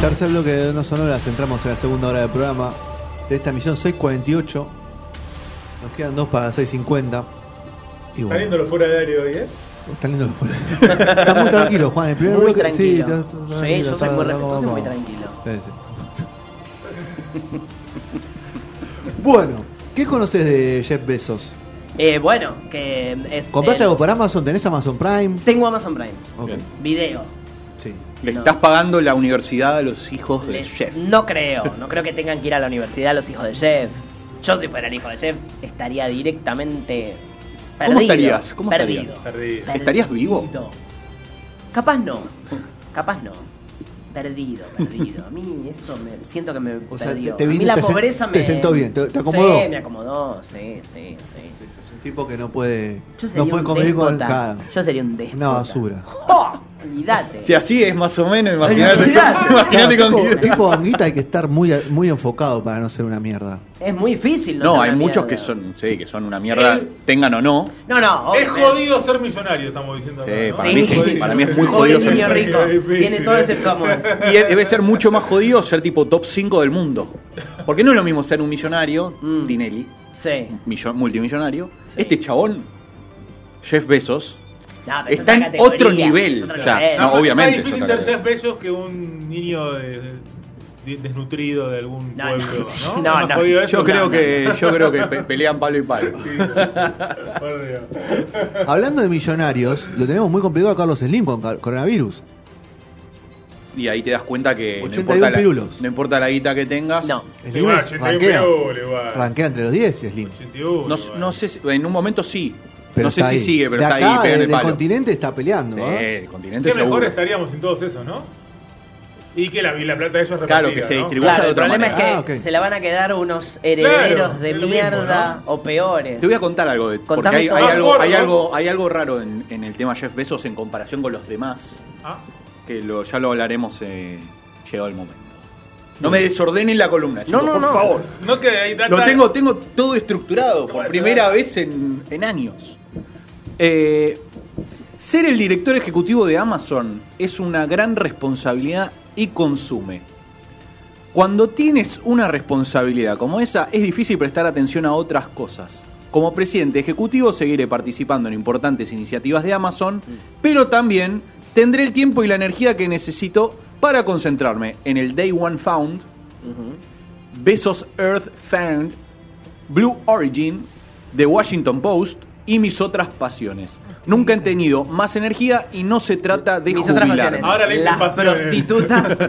Tercer bloque de No Sonoras, entramos en la segunda hora del programa de esta emisión 6.48. Nos quedan dos para las 6.50. Y Está bueno, lindo lo fuera de aire hoy, ¿eh? está lindo el fuera. Está muy tranquilo, Juan. El primer Muy bloque, tranquilo. Sí, está- Sí, está tranquilo, yo soy muy respetuoso muy tranquilo. Sí, sí. Bueno, ¿qué conoces de Jeff Bezos? Eh, bueno, que es. ¿Compraste el- algo por Amazon? ¿Tenés Amazon Prime? Tengo Amazon Prime. Ok, Bien. Video. Le No. estás pagando la universidad a los hijos de Le- Jeff. No creo, no creo que tengan que ir a la universidad los hijos de Jeff. Yo si fuera el hijo de Jeff estaría directamente perdido. ¿Cómo estarías? ¿Cómo perdido. estarías? Perdido. ¿Estarías vivo? Capaz no. Capaz no. Perdido, perdido. A mí eso me siento que me O sea, perdió. te- te a mí la te sen- pobreza me te sentó bien, te- te acomodó. Sí, me acomodó, sí, sí, sí. Sí, Es un tipo que no puede, no puede convivir con el. Yo sería un déspota. Una basura. ¡Oh! Olvídate. Si así es más o menos, imagínate. Imagínate con tipo, tipo Anguita hay que estar muy, muy enfocado para no ser una mierda. Es muy difícil. No, No, ser hay una muchos mierda. que son, sí, que son una mierda, Eh. tengan o no. No, no. Es obviamente. jodido ser millonario, estamos diciendo. Sí, acá, ¿no? para Sí. mí sí, para mí es muy jodido ser rico. Difícil, Tiene todo eh. ese común. Y es- debe ser mucho más jodido ser tipo top 5 del mundo. Porque no es lo mismo ser un millonario, Mm. Tinelli, Sí. millo- multimillonario. Sí. Este chabón, Jeff Bezos, No, pero Está es en otro nivel, es otro o sea, nivel. no, obviamente, Es más difícil ser Jeff Bezos que un niño de- de- desnutrido de algún No, pueblo. no, ¿no? no, ¿Es más no. jodido eso? Yo creo no, que yo creo que pe- pelean palo y palo. Por Dios. Hablando de millonarios, lo tenemos muy complicado a Carlos Slim con coronavirus. Y ahí te das cuenta que no 81 importa, la, no importa la guita que tengas. No. Slim Igual, es- 81 rankea, entre los 10 y Slim. 81. No, igual. no sé, si- en un momento sí. Pero no sé si ahí. sigue, pero de está acá, ahí pegando el palo. continente está peleando. Sí, ¿eh? el continente Qué mejor seguro. estaríamos sin todos esos, ¿no? Y que la, y la plata de ellos Claro, repartida, que se ¿no? distribuya Claro, de el otra problema manera. es Ah, que ok. se la van a quedar unos herederos Claro, de es mismo, mierda ¿no? o peores. Te voy a contar algo de porque hay, hay algo, hay algo hay algo raro en, en el tema Jeff Bezos en comparación con los demás Ah, que lo, ya lo hablaremos eh, llegado el momento. No me desordenen la columna, chicos, No, no, por no. favor. no que hay tanta... Lo tengo, tengo todo estructurado por primera vez en, en años. Eh, ser el director ejecutivo de Amazon es una gran responsabilidad y consume. Cuando tienes una responsabilidad como esa, es difícil prestar atención a otras cosas. Como presidente ejecutivo seguiré participando en importantes iniciativas de Amazon, pero también tendré el tiempo y la energía que necesito para concentrarme en el Day One Found, Besos Earth Fund, Blue Origin, The Washington Post y mis otras pasiones. Nunca he tenido más energía y no se trata de Mis otras pasiones. Ahora le dicen Las pasiones. prostitutas.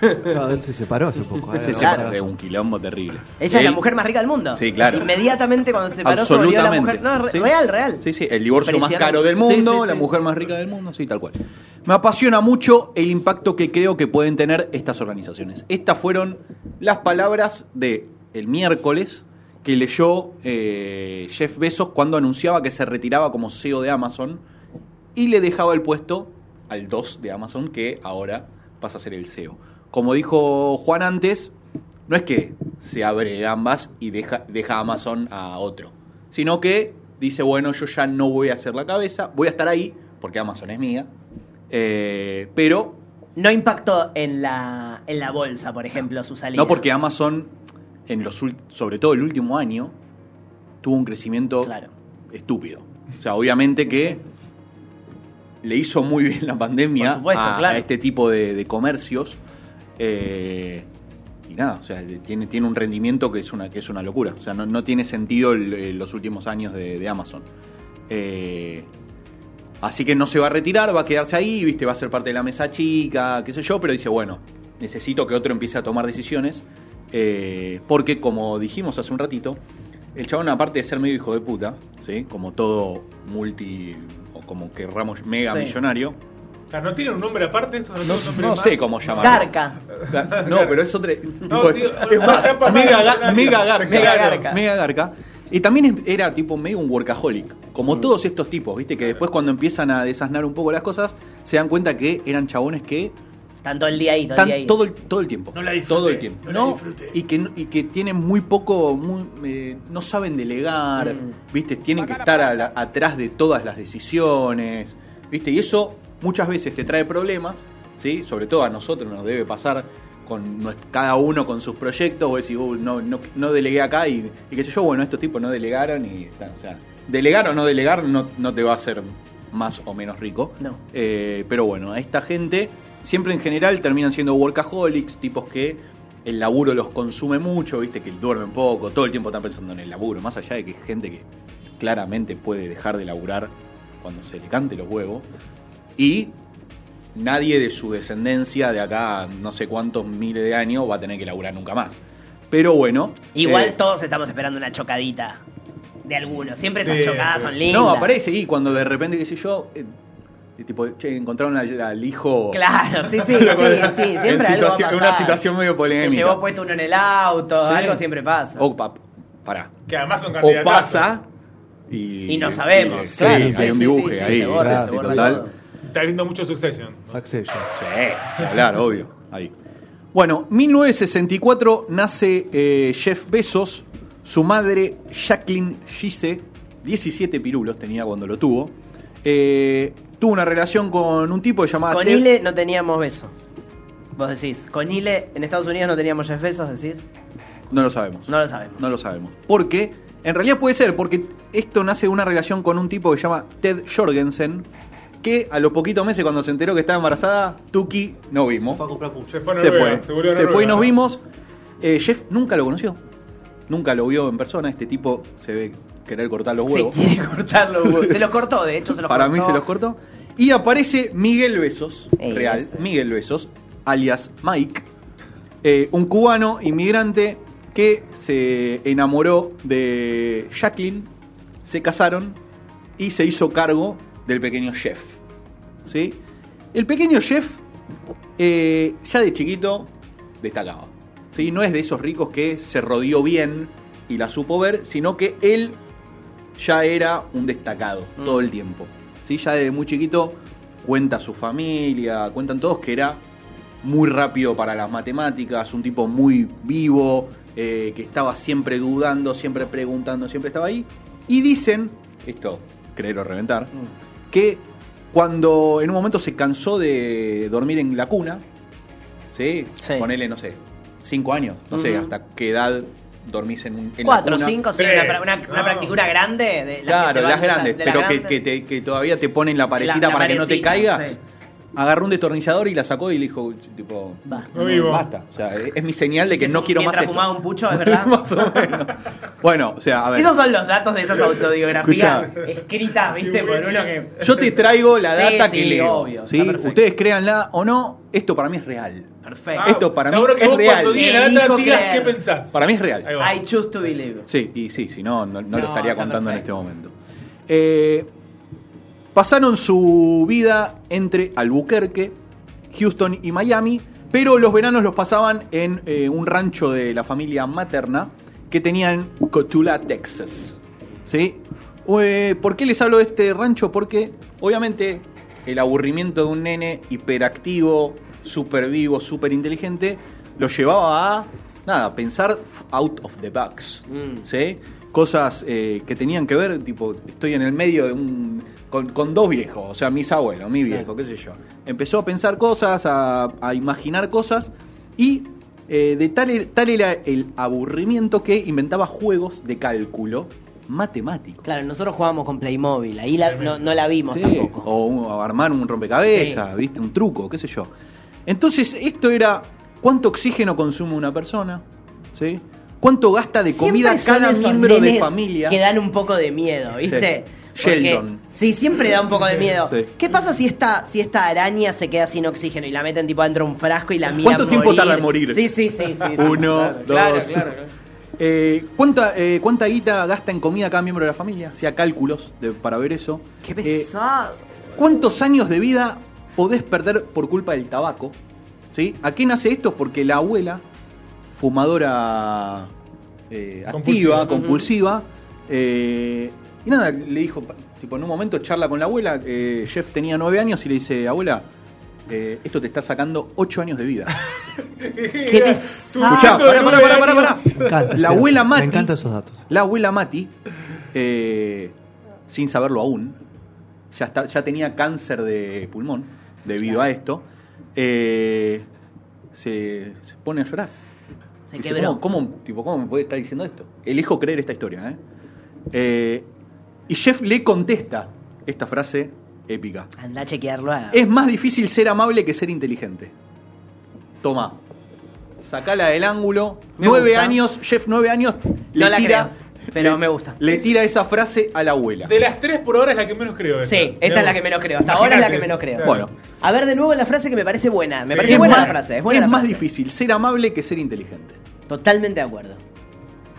Claro, él se separó hace poco. ¿eh? Sí, Claro. es un quilombo terrible. Ella es la mujer más rica del mundo. Sí, claro. Inmediatamente cuando se separó se volvió la mujer. No, Sí. real, real. Sí, sí, el divorcio más caro del Sí, mundo, sí, la mujer más rica del mundo, sí, tal cual. Me apasiona mucho el impacto que creo que pueden tener estas organizaciones. Estas fueron las palabras de el miércoles que leyó eh, Jeff Bezos cuando anunciaba que se retiraba como CEO de Amazon y le dejaba el puesto al 2 de Amazon que ahora pasa a ser el CEO. Como dijo Juan antes, no es que se abre ambas y deja, deja Amazon a otro, sino que dice, bueno, yo ya no voy a hacer la cabeza, voy a estar ahí, porque Amazon es mía, eh, pero No impactó en la, en la bolsa, por ejemplo, su salida. no porque Amazon, en los sobre todo el último año, tuvo un crecimiento Claro. estúpido. O sea, obviamente que le hizo muy bien la pandemia supuesto, a, claro. a este tipo de, de comercios. Eh, y nada, o sea, tiene, tiene un rendimiento que es una, que es una locura. O sea, no, no tiene sentido el- los últimos años de, de Amazon. Eh, así que no se va a retirar, va a quedarse ahí, viste, va a ser parte de la mesa chica, qué sé yo, pero dice, bueno, necesito que otro empiece a tomar decisiones. Eh, porque, como dijimos hace un ratito, el chabón, aparte de ser medio hijo de puta, ¿sí? Como todo multi, o como querramos, mega Sí. millonario. O sea, ¿no tiene un nombre aparte esto? No, sé cómo llamarlo. Garca. No, pero es otra. No, tío, es más, mega, ga- mega garca. Mega garca. Mega garca. Y también era tipo medio un workaholic. Como todos estos tipos, viste, que después cuando empiezan a desasnar un poco las cosas, se dan cuenta que eran chabones que Están todo el día ahí, todo el día ahí. todo el, todo el tiempo. No la disfruté, Todo el tiempo. no la disfruté. Y que, y que tienen muy poco, muy, eh, no saben delegar, Mm. viste, tienen que estar a la- atrás de todas las decisiones, viste, y eso muchas veces te trae problemas, ¿sí? Sobre todo a nosotros nos debe pasar con nues- cada uno con sus proyectos, o decir, "Uh, no, no, no delegué acá y, y qué sé yo, bueno, estos tipos no delegaron y están, o sea, delegar o no delegar no, no te va a hacer más o menos rico. No. Eh, pero bueno, a esta gente siempre en general terminan siendo workaholics, tipos que el laburo los consume mucho, viste, que duermen poco, todo el tiempo están pensando en el laburo, más allá de que hay gente que claramente puede dejar de laburar cuando se le cante los huevos. Y nadie de su descendencia de acá no sé cuántos miles de años va a tener que laburar nunca más. Pero bueno. Igual eh, todos estamos esperando una chocadita de algunos. Siempre esas chocadas son lindas. No, aparece y cuando de repente, qué sé yo, eh, tipo, che, encontraron al, al hijo. Claro, sí, sí, sí, sí. Siempre en algo va a pasar. una situación medio Se polémica. llevó puesto uno en el auto, Sí. algo siempre pasa. O, pa- pará. Que además son O candidatos. pasa y. Y no sabemos, Sí, claro, hay sí, un dibujo sí, sí, ahí. se borra, se total. Está viendo mucho Succession. ¿no? Succession. Sí, claro, obvio. Ahí. Bueno, 1964 nace eh, Jeff Bezos. Su madre, Jacqueline Gise, 17 pirulos tenía cuando lo tuvo. Eh, tuvo una relación con un tipo que se llamaba Con Ted- Ile no teníamos beso. Vos decís. Con Ile en Estados Unidos no teníamos Jeff Bezos, decís. No lo sabemos. No lo sabemos. No lo sabemos. Porque, en realidad puede ser, porque esto nace de una relación con un tipo que se llama Ted Jorgensen, que a los poquitos meses cuando se enteró que estaba embarazada, Tuki no vimos. Fue a comprar pulso. Se fue a Se fue. Se fue y nos vimos. Eh, Jeff nunca lo conoció. Nunca lo vio en persona. Este tipo se ve querer cortar los Se huevos. quiere cortar los huevos. Se los cortó, de hecho se los Para cortó. mí se los cortó. Y aparece Miguel Besos, real, Miguel Besos, alias Mike, eh, un cubano inmigrante que se enamoró de Jacqueline, se casaron y se hizo cargo del pequeño chef. ¿Sí? El pequeño chef eh, ya de chiquito destacaba. ¿sí? No es de esos ricos que se rodeó bien y la supo ver, sino que él ya era un destacado Mm. todo el tiempo. ¿sí? Ya desde muy chiquito cuenta su familia, cuentan todos que era muy rápido para las matemáticas, un tipo muy vivo, eh, que estaba siempre dudando, siempre preguntando, siempre estaba ahí. Y dicen, esto, creer o reventar, Mm. que cuando en un momento se cansó de dormir en la cuna, ¿sí? Sí. Ponele, no sé, cinco años, no sé, hasta qué edad dormís en, un, en Cuatro, cinco, sí, una, una, una No. practicura grande. De las que Claro, las grandes, de pero que, que te- que todavía te ponen la parecita La- la para que no te caigas. sí. Agarró un destornillador y la sacó y le dijo, tipo, Va. No vivo. basta. O sea, es mi señal de que no quiero más esto. fumaba un pucho, ¿es verdad? Más o menos. Bueno, o sea, a ver. Esos son los datos de esas autobiografías Escuchá. escritas, viste, por uno que. Yo te traigo la Sí, data sí, que leo. obvio, ¿sí? Ustedes créanla o no, esto para mí es real. Perfecto. Ah, Esto para mí es real. Cuando digas la Elijo data, digas creer. qué pensás. Para mí es real. I choose to believe. Sí, y sí, si no, no, lo estaría contando en este momento. Eh, pasaron su vida entre Albuquerque, Houston y Miami, pero los veranos los pasaban en eh, un rancho de la familia materna que tenía en Cotula, Texas. ¿Sí? Eh, ¿Por qué les hablo de este rancho? Porque obviamente el aburrimiento de un nene hiperactivo, súper vivo, súper inteligente, lo llevaba a nada, pensar out of the box. Mm. ¿sí? Cosas eh, que tenían que ver, tipo, estoy en el medio de un. Con, con dos viejos, o sea, mis abuelos, mi viejo, qué sé yo. Empezó a pensar cosas, a, a imaginar cosas y eh, de tal, e- tal era el aburrimiento que inventaba juegos de cálculo matemático. Claro, nosotros jugábamos con Playmobil, ahí la- no, no la vimos Sí, tampoco. O un- o armar un rompecabezas, Sí. viste, un truco, qué sé yo. Entonces, esto era ¿Cuánto oxígeno consume una persona? ¿Sí? ¿Cuánto gasta de Siempre comida cada miembro de familia? Que dan un poco de miedo, ¿viste? Sheldon. Sí, siempre da un poco de miedo. Sí. ¿Qué pasa si esta, si esta araña se queda sin oxígeno y la meten tipo dentro de un frasco y la miran ¿Cuánto tiempo tarda en morir? Sí, sí, sí. sí. Uno, Claro, dos. claro. Eh, ¿cuánta, eh, ¿Cuánta guita gasta en comida cada miembro de la familia? Hacía cálculos de- para ver eso. Qué Eh, pesado. ¿Cuántos años de vida podés perder por culpa del tabaco? ¿Sí? ¿A qué nace esto? Porque la abuela, fumadora eh, Compulsiva. activa, compulsiva, eh, y nada, le dijo, tipo, en un momento charla con la abuela, eh, Jeff tenía nueve años y le dice, abuela, eh, esto te está sacando ocho años de vida. Qué. Escuchá, pará, pará, pará, pará, pará. Me encanta. La abuela dato. Mati. Me encantan esos datos. La abuela Mati, eh, sin saberlo aún, ya, está, ya tenía cáncer de pulmón debido a esto, eh, se, se pone a llorar. Se Dice, quebró. ¿cómo, cómo, tipo, ¿Cómo me puede estar diciendo esto? Elijo creer esta historia. ¿eh? Eh, y Jeff le contesta esta frase épica. Anda a chequearlo. a- Es más difícil ser amable que ser inteligente. Toma. Sacala del ángulo. Me nueve gusta. años, Jeff, nueve años. No la tira, creo, pero me gusta. Le tira esa frase a la abuela. De las tres por ahora es la que menos creo. Sí, esta es la que menos creo. Hasta ahora es la que menos creo. Claro. Bueno, A ver de nuevo la frase que me parece buena. Me Sí. parece es buena más, la frase. Es, buena la es más difícil ser amable que ser inteligente. Totalmente de acuerdo.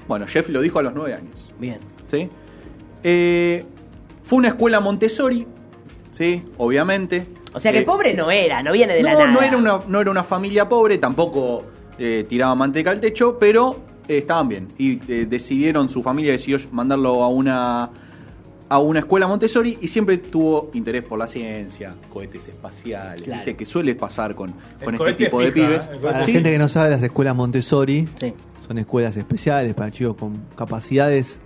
Bueno, Jeff lo dijo a los nueve años. Bien. ¿sí? Eh, fue una escuela Montessori, ¿sí? Obviamente. O sea que Eh, pobre no era, no viene de la nada. no era una, no era una familia pobre, tampoco eh, tiraba manteca al techo, pero eh, estaban bien. Y eh, decidieron, su familia decidió mandarlo a una a una escuela Montessori y siempre tuvo interés por la ciencia, cohetes espaciales, Claro. ¿viste? que suele pasar con, con este tipo de pibes. Para la Sí. gente que no sabe, las escuelas Montessori Sí. son escuelas especiales para chicos con capacidades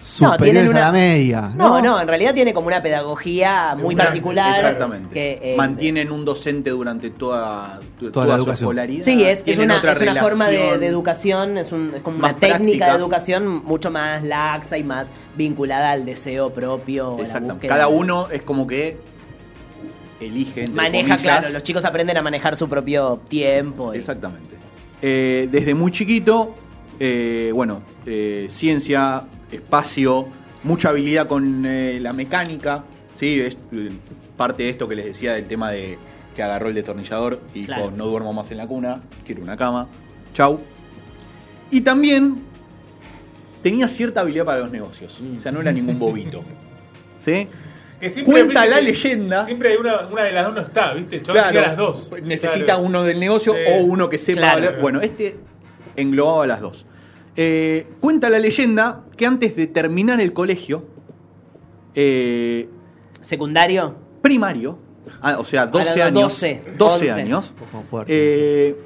superiores tienen una- a la media. No, no, en realidad tiene como una pedagogía muy Una- particular. Exactamente. Que, eh, Mantienen un docente durante toda, Toda toda, la su educación. escolaridad. Sí, es, es una, es una forma de, educación, es, un- es como una técnica práctica. de educación mucho más laxa y más vinculada al deseo propio. búsqueda Cada uno es como que elige. Maneja, comillas. claro, los chicos aprenden a manejar su propio tiempo. y- Exactamente. Eh, desde muy chiquito, eh, bueno, eh, ciencia, espacio, mucha habilidad con eh, la mecánica. Sí, es eh, parte de esto que les decía del tema de que agarró el destornillador y dijo. No duermo más en la cuna, quiero una cama. Chau. Y también tenía cierta habilidad para los negocios. O sea, no era ningún bobito. ¿Sí? Que siempre- Cuenta la que leyenda. Siempre hay una, una de las dos no está, ¿viste? Chabón Claro, las dos. necesita Claro. uno del negocio Sí. o uno que sepa. Bueno, este englobaba las dos. Eh, cuenta la leyenda que antes de terminar el colegio eh, ¿Secundario? primario, ah, o sea, 12 los años, 12, 12 11. años, Un poco fuerte. eh,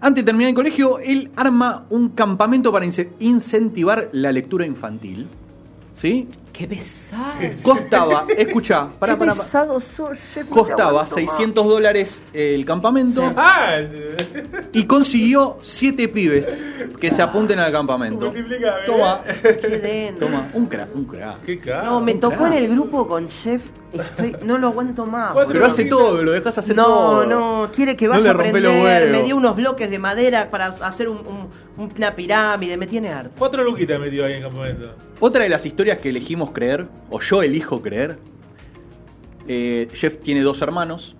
antes de terminar el colegio, él arma un campamento para ince- incentivar la lectura infantil. ¿Sí? ¡Qué pesado! Costaba, escucha, para, para, costaba 600 dólares el campamento. Ah, Y consiguió siete pibes que se apunten al campamento. Multiplica. Toma, ¡Qué denso! toma, un crack, un crack. qué. No, me tocó en el grupo con Chef. Estoy, no lo aguanto más. Cuatro Pero boludo. hace todo, lo dejas hacer No, todo. no, quiere que No vaya le a rompe los aprender. Me dio unos bloques de madera para hacer un- un- una pirámide. Me tiene harto. Cuatro luquitas metido ahí en campamento. Otra de las historias que elegimos creer, o yo elijo creer, eh, Jeff tiene dos hermanos,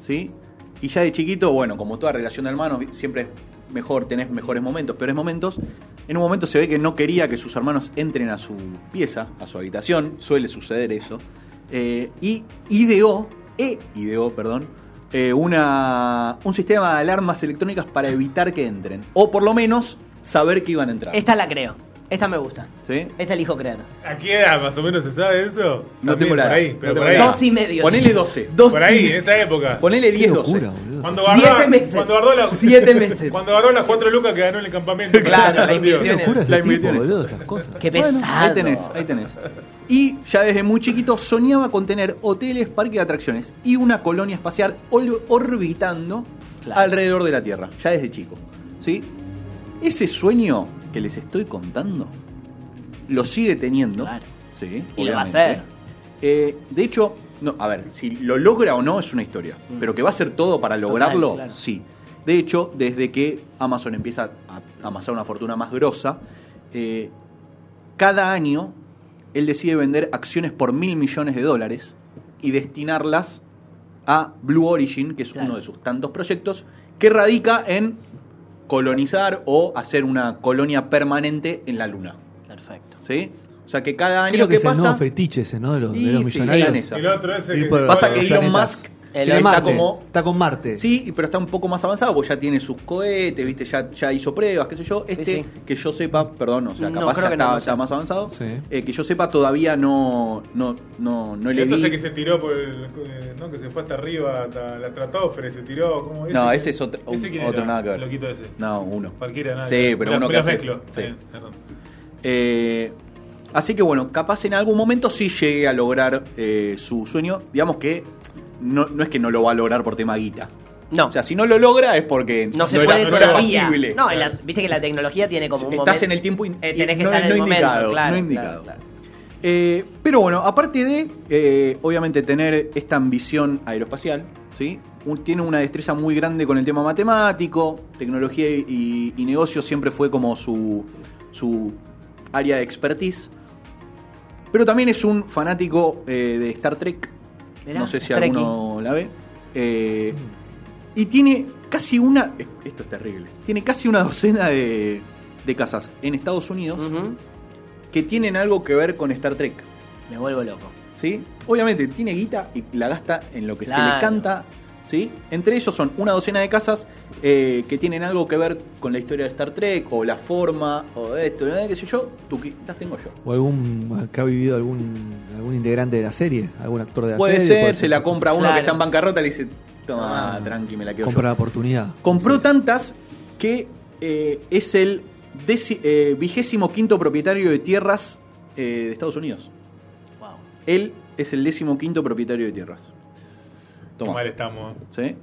¿sí? Y ya de chiquito, bueno, como toda relación de hermanos, siempre es mejor, tenés mejores momentos, peores momentos. En un momento se ve que no quería que sus hermanos entren a su pieza, a su habitación, suele suceder eso. Eh, y ideó, e ideó, perdón, eh, una, un sistema de alarmas electrónicas para evitar que entren. O por lo menos saber que iban a entrar. Esta la creo. Esta me gusta. ¿Sí? Esta elijo creer. ¿A qué edad más o menos se sabe eso? No También tengo la por edad, ahí, no pero por ahí. Dos y medio. Ponele 12. Dos Por ahí, en esa época. Ponele Qué 10, locura, 12. boludo. Cuando Siete guardó, meses. Cuando guardó la, Siete meses. Cuando guardó las cuatro lucas que ganó en el campamento. Claro, la ese La tipo, invirtió en eso. boludo, esas cosas. Qué Bueno, pesado. ahí tenés, ahí tenés. Y ya desde muy chiquito soñaba con tener hoteles, parques de atracciones y una colonia espacial orbitando Claro. alrededor de la Tierra, ya desde chico. ¿Sí? Ese sueño que les estoy contando lo sigue teniendo. Claro. Sí, Y lo va a hacer. Eh, de hecho, no, a ver, si lo logra o no es una historia, pero que va a hacer todo para lograrlo, claro. sí. De hecho, desde que Amazon empieza a amasar una fortuna más grosa, eh, cada año él decide vender acciones por mil millones de dólares y destinarlas a Blue Origin, que es Claro. uno de sus tantos proyectos, que radica en colonizar o hacer una colonia permanente en la Luna. Perfecto. ¿Sí? O sea que cada año Creo que que es el pasa. nuevo fetiche ese, ¿no? De los, de Sí, los sí, millonarios. sí, el otro ese que... Pasa los que Elon planetas. Musk El Tiene está Marte, como está con Marte. Sí, pero está un poco más avanzado porque ya tiene sus cohetes, ¿viste? Ya, ya hizo pruebas, qué sé yo. Este, sí. que yo sepa, perdón, o sea, No, capaz creo ya que está, no sé. está más avanzado. Sí. Eh, que yo sepa, todavía no, no, no, no le vi. que se tiró por el... eh, ¿no? Que se fue hasta arriba, hasta la estratosfera y se tiró... ¿cómo? No, ese es otro- ¿Ese quién otro nada que ver. Loquito ese. No, uno. Cualquiera, nada. Sí, que ver. pero Me uno que hace- mezclo. sí. Perdón. Eh, así que bueno, capaz en algún momento sí llegue a lograr eh, su sueño. Digamos que no, no es que no lo va a lograr por tema guita. No. O sea, si no lo logra es porque no se puede no era todavía. factible. No, la- viste que la tecnología tiene como un Estás momento. en el tiempo in- Eh, tenés que no- estar en no el momento, indicado, claro, no claro, indicado. claro. Eh, pero bueno, aparte de, eh, obviamente, tener esta ambición aeroespacial, ¿sí? Un- tiene una destreza muy grande con el tema matemático, tecnología y, y negocio siempre fue como su, su área de expertise. Pero también es un fanático de Star Trek. Mirá, no sé si alguno la ve. Eh, y tiene casi una. Esto es terrible. Tiene casi una docena de, de casas en Estados Unidos que tienen algo que ver con Star Trek. Me vuelvo loco. ¿sí? Obviamente tiene guita y la gasta en lo que se le canta. ¿Sí? Entre ellos son una docena de casas eh, que tienen algo que ver con la historia de Star Trek, o la forma, o esto, ¿no? qué sé yo. Tú las tengo yo. O algún que ha vivido algún algún integrante de la serie, algún actor de la Puede serie. ser, se la compra uno Claro. que está en bancarrota y le dice, toma, Ah. tranqui, me la quedo Compra yo. la oportunidad. Compró Entonces, tantas que eh, es el eh, vigésimo quinto propietario de tierras eh, de Estados Unidos. Wow. Él es el décimo quinto propietario de tierras. Qué Toma. mal estamos. ¿Sí?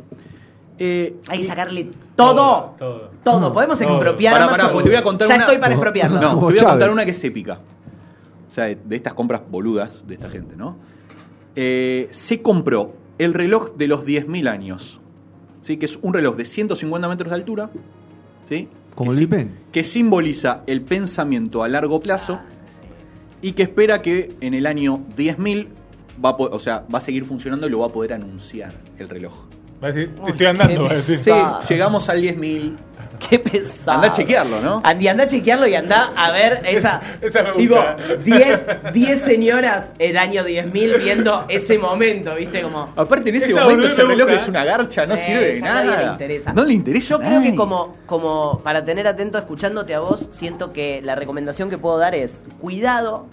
Eh, Hay que sacarle todo. Todo. Todo. Podemos Todo. expropiar Pará, Amazon? pará, porque te voy a contar ya una- estoy para expropiarlo. No, te voy a contar una que es épica. O sea, de, de estas compras boludas de esta gente, ¿no? Eh, se compró el reloj de los 10.000 años. ¿Sí? Que es un reloj de 150 metros de altura. ¿Sí? Como que, el Ben. que simboliza el pensamiento a largo plazo y que espera que en el año 10.000 va a, o sea, va a seguir funcionando y lo va a poder anunciar el reloj. Va a decir, te estoy andando, va a decir. Sí, llegamos al 10.000. Qué pesado. Anda a chequearlo, ¿no? Andy, anda a chequearlo y anda a ver esa. Esa me gusta. 10 10 señoras el año 10.000 viendo ese momento, ¿viste? Como. Aparte en ese Esa momento ese reloj es una garcha, no Eh, sirve de ya a nadie nada. le interesa. No le interesa. Yo creo que como, como para tener atento escuchándote a vos, siento que la recomendación que puedo dar es cuidado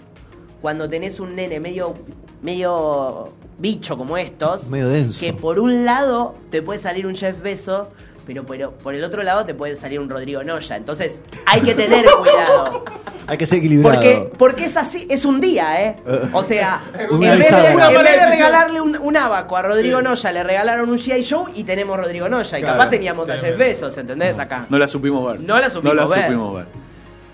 cuando tenés un nene medio, medio bicho como estos. Medio denso. Que por un lado te puede salir un Jeff Bezos, pero, pero por el otro lado te puede salir un Rodrigo Noya. Entonces hay que tener cuidado. Hay que ser equilibrado. Porque, porque es así, es un día, ¿eh? O sea, en vez, de, bisagra. en vez de regalarle un, un abaco a Rodrigo Sí. Noya, le regalaron un G.I. Joe y tenemos Rodrigo Noya. Y Claro. capaz teníamos a. Jeff Bezos, ¿entendés? Acá. No la supimos ver. No la supimos ver. supimos ver.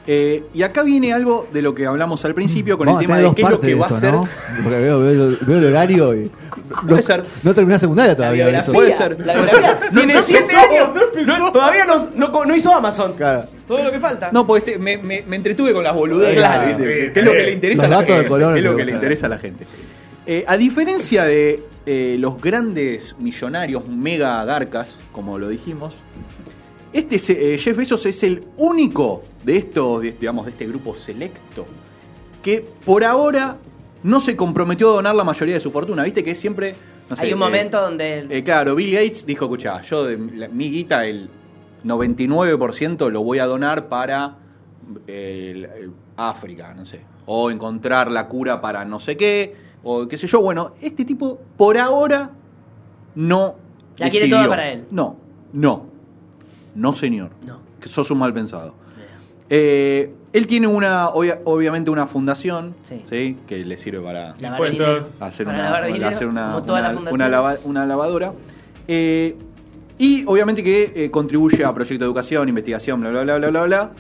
Eh, y acá viene algo de lo que hablamos al principio con Vamos el tema de qué es lo que de va a ser. ¿no? Porque veo, veo- veo el horario y. No, Puede ser. no terminé secundaria todavía. La eso. Puede ser. La. Tiene No 7 empezó, años. no todavía no, no, no hizo Amazon. Claro. Todo lo que falta. No, porque este- me, me- me entretuve con las boludeces. Claro. ¿viste? Sí, que es lo que le interesa Los a la datos de gente. color es lo que le interesa a la gente. Eh, a diferencia de eh, los grandes millonarios mega garcas, como lo dijimos, este eh, Jeff Bezos es el único de estos, de- digamos, de este grupo selecto que por ahora no se comprometió a donar la mayoría de su fortuna. Viste que siempre. no sé, Hay un eh, momento donde. eh, claro, Bill Gates dijo, escucha, yo de la- mi guita, el 99% lo voy a donar para el- el África, no sé. O encontrar la cura para no sé qué, o qué sé yo. Bueno, este tipo por ahora no... La quiere toda para él. No, no. No, señor. No. Que sos un mal pensado. Eh, él tiene una, obvia- obviamente una fundación, Sí. ¿sí? Que le sirve para hacer Para lava- una lavadora. Eh, y obviamente que eh, contribuye a proyectos de educación, investigación, bla, bla, bla, bla, bla, bla.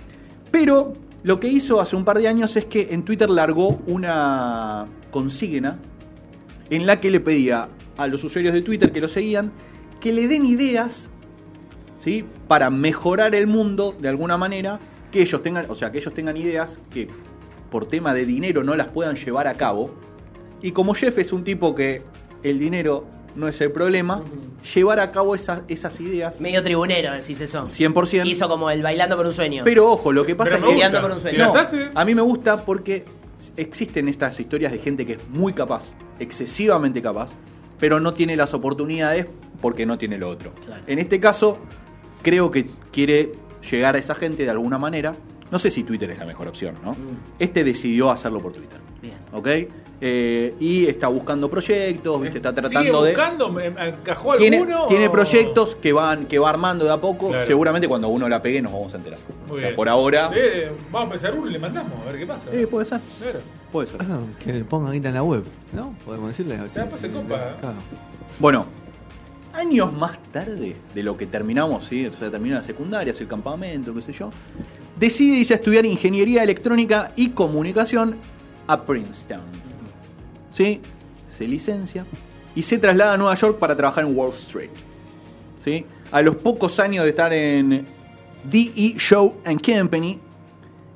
Pero lo que hizo hace un par de años es que en Twitter largó una consigna en la que le pedía a los usuarios de Twitter que lo seguían que le den ideas ¿sí? Para mejorar el mundo de alguna manera, que ellos tengan, o sea, que ellos tengan ideas que por tema de dinero no las puedan llevar a cabo. Y como Jeff es un tipo que el dinero no es el problema, llevar a cabo esas, esas ideas Medio tribunero, decís eso. 100%. Hizo como el bailando por un sueño. Pero ojo, lo que pasa Pero es que por un sueño. A mí me gusta porque existen estas historias de gente que es muy capaz, excesivamente capaz, pero no tiene las oportunidades porque no tiene lo otro. Claro. En este caso, creo que quiere llegar a esa gente de alguna manera. No sé si Twitter es la mejor opción, ¿no? Mm. Este decidió hacerlo por Twitter. Bien. ¿Ok? Eh, y está buscando proyectos, ¿viste? está tratando ¿Sigue de buscando? ¿Me- me ¿Encajó tiene, alguno? tiene o- proyectos que van que va armando de a poco. Claro. Seguramente cuando uno la pegue nos vamos a enterar. Muy O sea, bien. por ahora. Eh, vamos a empezar uno y le mandamos a ver qué pasa. Eh, puede ser. Claro. Puede ser. Ah, que le pongan guita en la web, ¿no? Podemos decirle. Ya, pues, se copa. Claro. Bueno, años más tarde de lo que terminamos, ¿sí? Sea, terminó la secundaria, hace el campamento, qué sé yo, decide irse a estudiar ingeniería electrónica y comunicación a Princeton. ¿Sí? Se licencia y se traslada a Nueva York para trabajar en Wall Street. ¿Sí? A los pocos años de estar en DE Show and Company,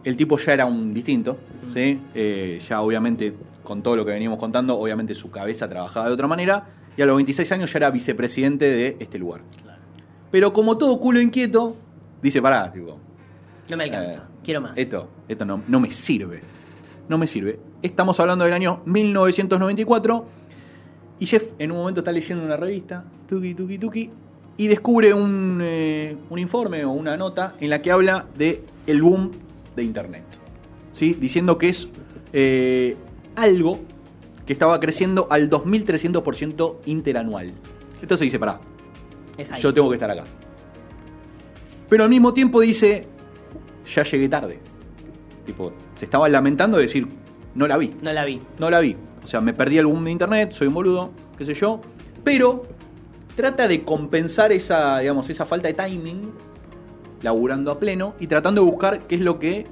el tipo ya era un distinto, ¿sí? Eh, ya obviamente, con todo lo que veníamos contando, obviamente su cabeza trabajaba de otra manera, y a los 26 años ya era vicepresidente de este lugar. Pero como todo culo inquieto, dice, pará, tipo, No me alcanza. eh, Quiero más. Esto, esto no, no me sirve. No me sirve. Estamos hablando del año 1994, y Jeff en un momento está leyendo una revista, tuki, tuki, tuki, y descubre un, eh, un informe o una nota en la que habla de el boom de Internet. ¿Sí? Diciendo que es eh, algo que estaba creciendo al 2300% interanual. Entonces dice, pará, yo tengo que estar acá. Pero al mismo tiempo dice, ya llegué tarde. Tipo, se estaba lamentando de decir, no la vi. No la vi. No la vi. O sea, me perdí boom de internet, soy un boludo, qué sé yo. Pero trata de compensar esa, digamos, esa falta de timing, laburando a pleno y tratando de buscar qué es lo que,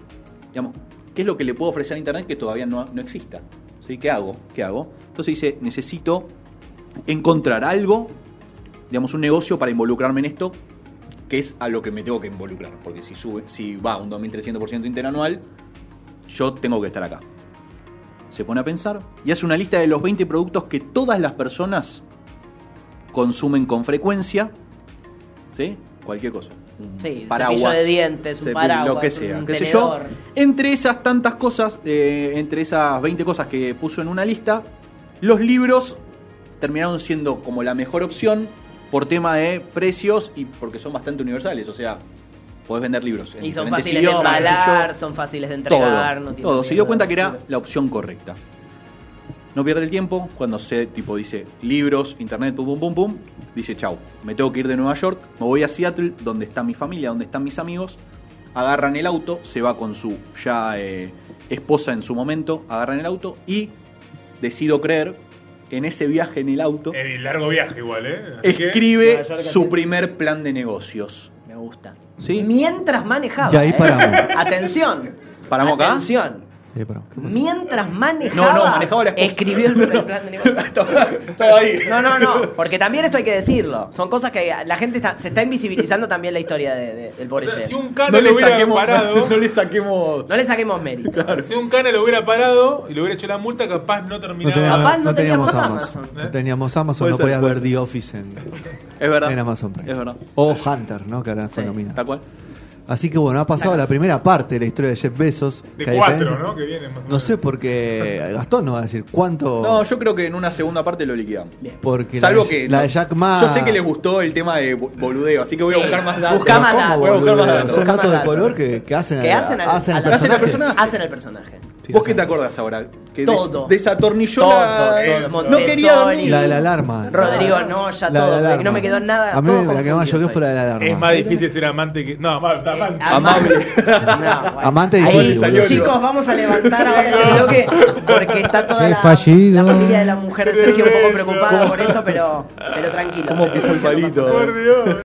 digamos, qué es lo que le puedo ofrecer a internet que todavía no, no exista. ¿Qué hago? ¿Qué hago? Entonces dice, necesito encontrar algo, digamos, un negocio para involucrarme en esto, que es a lo que me tengo que involucrar. Porque si sube, si va un 2300% interanual, yo tengo que estar acá. Se pone a pensar y hace una lista de los 20 productos que todas las personas consumen con frecuencia. ¿Sí? Cualquier cosa. Un Sí, cepillo de dientes, un paraguas, lo que sea, un qué sé yo. Entre esas tantas cosas, eh, entre esas 20 cosas que puso en una lista, los libros terminaron siendo como la mejor opción por tema de precios y porque son bastante universales. O sea, podés vender libros. en Y son fáciles de idiomas, embalar, son fáciles de entregar. todo, no todo. Se dio cuenta que era la opción correcta. No pierde el tiempo cuando se tipo dice libros, internet, pum pum pum pum, dice chau, me tengo que ir de Nueva York, me voy a Seattle, donde está mi familia, donde están mis amigos, agarran el auto, se va con su ya eh, esposa en su momento, agarran el auto y decido creer en ese viaje en el auto, El largo viaje igual, ¿eh? Así escribe su primer plan de negocios. Me gusta. ¿Sí? Mientras manejaba. Y ahí ¿eh? paramos. Atención. ¿Paramos acá? Atención. Eh. Mientras manejaba. No, no, manejaba la esposa. Escribió el primer plan de negocio. Estaba ahí. No, no, no, porque también esto hay que decirlo. Son cosas que la gente está, se está invisibilizando también la historia de- de- del O pobre sea, Jeff. si un cana No lo le hubiera saquemos, parado, no le saquemos No le saquemos mérito. si un cana lo hubiera parado y le hubiera hecho la multa, capaz no No terminaba. teníamos, Capaz no no teníamos teníamos Amazon. Amazon, ¿eh? No teníamos Amazon, Puede no podías ver. The Office en, Es verdad. en Amazon Prime. Es verdad. O Hunter, ¿no? Que ahora fue Sí. nominado. Tal cual. Así que bueno, ha pasado la primera parte de la historia de Jeff Bezos. De que cuatro, ¿no? Que viene más o No sé porque Gastón nos va a decir cuánto. No, yo creo que en una segunda parte lo liquidamos. porque Salvo la, que. la de Jack Ma. Yo sé que les gustó el tema de bo- boludeo, así que voy a buscar más datos. Buscá más ¿Cómo, datos. Voy a buscar más boludo? datos. Son Busca datos de color que, que hacen, Que a- hacen al, hacen a el la- hacen al personaje. Hacen el personaje. ¿Vos qué te acordás ahora? Que Todo. des- desatornilló Todo, la. todo. no quería dormir. La de la alarma. Rodrigo, no, ya La de todo. la de no me quedó nada. A mí la que más confundido choqué estoy. fue la de la alarma. Es más difícil ser amante que. No, amante. Amable. No, bueno. Amante Ahí, difícil, boludo. Chicos, vamos a levantar ahora el bloque porque está toda la, familia de la mujer de Sergio un poco preocupada por esto, pero, pero tranquilo. ¿Cómo puso el palito? Por Dios.